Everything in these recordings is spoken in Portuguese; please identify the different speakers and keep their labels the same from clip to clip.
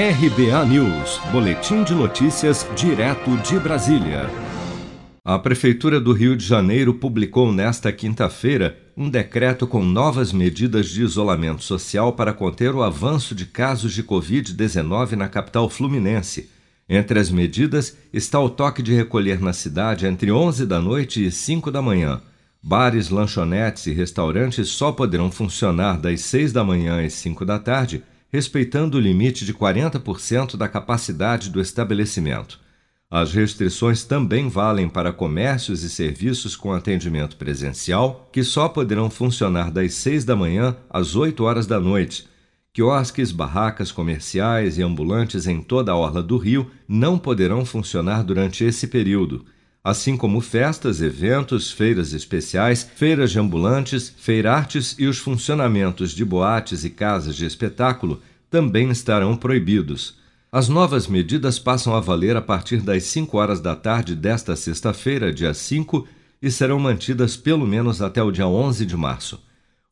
Speaker 1: RBA News, Boletim de Notícias, direto de Brasília. A Prefeitura do Rio de Janeiro publicou nesta quinta-feira um decreto com novas medidas de isolamento social para conter o avanço de casos de Covid-19 na capital fluminense. Entre as medidas está o toque de recolher na cidade entre 11 da noite e 5 da manhã. Bares, lanchonetes e restaurantes só poderão funcionar das 6 da manhã às 5 da tarde respeitando o limite de 40% da capacidade do estabelecimento. As restrições também valem para comércios e serviços com atendimento presencial, que só poderão funcionar das 6 da manhã às 8 horas da noite. Quiosques, barracas comerciais e ambulantes em toda a orla do Rio não poderão funcionar durante esse período assim como festas, eventos, feiras especiais, feiras de ambulantes, feirartes e os funcionamentos de boates e casas de espetáculo também estarão proibidos. As novas medidas passam a valer a partir das 5 horas da tarde desta sexta-feira, dia 5, e serão mantidas pelo menos até o dia 11 de março.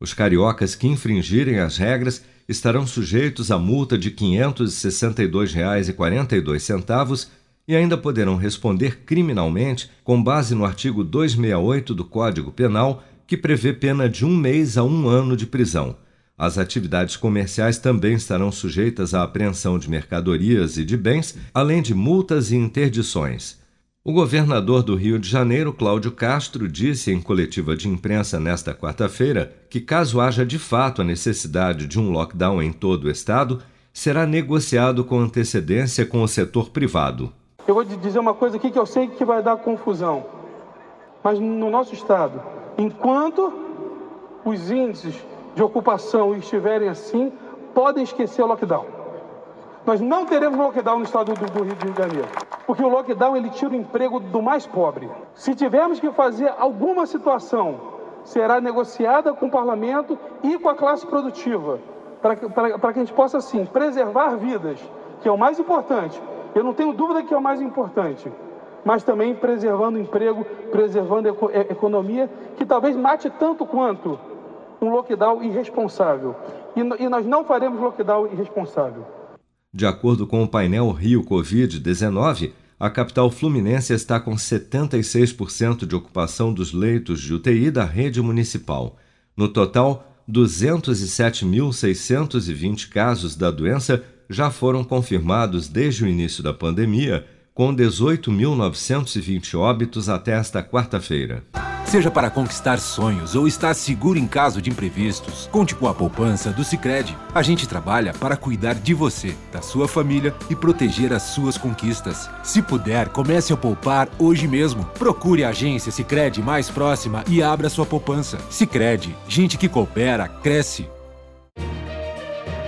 Speaker 1: Os cariocas que infringirem as regras estarão sujeitos a multa de R$ 562,42 e ainda poderão responder criminalmente com base no artigo 268 do Código Penal, que prevê pena de um mês a um ano de prisão. As atividades comerciais também estarão sujeitas à apreensão de mercadorias e de bens, além de multas e interdições. O governador do Rio de Janeiro, Cláudio Castro, disse em coletiva de imprensa nesta quarta-feira que, caso haja de fato a necessidade de um lockdown em todo o estado, será negociado com antecedência com o setor privado.
Speaker 2: Eu vou dizer uma coisa aqui que eu sei que vai dar confusão. Mas no nosso estado, enquanto os índices de ocupação estiverem assim, podem esquecer o lockdown. Nós não teremos lockdown no estado do, do Rio de Janeiro, porque o lockdown ele tira o emprego do mais pobre. Se tivermos que fazer alguma situação, será negociada com o parlamento e com a classe produtiva, para que a gente possa, assim, preservar vidas, que é o mais importante, eu não tenho dúvida que é o mais importante, mas também preservando o emprego, preservando a economia, que talvez mate tanto quanto um lockdown irresponsável. E, nós não faremos lockdown irresponsável.
Speaker 1: De acordo com o painel Rio Covid-19, a capital fluminense está com 76% de ocupação dos leitos de UTI da rede municipal. No total, 207.620 casos da doença já foram confirmados desde o início da pandemia, com 18.920 óbitos até esta quarta-feira.
Speaker 3: Seja para conquistar sonhos ou estar seguro em caso de imprevistos, conte com a poupança do Sicredi. A gente trabalha para cuidar de você, da sua família e proteger as suas conquistas. Se puder, comece a poupar hoje mesmo. Procure a agência Sicredi mais próxima e abra sua poupança. Sicredi, gente que coopera cresce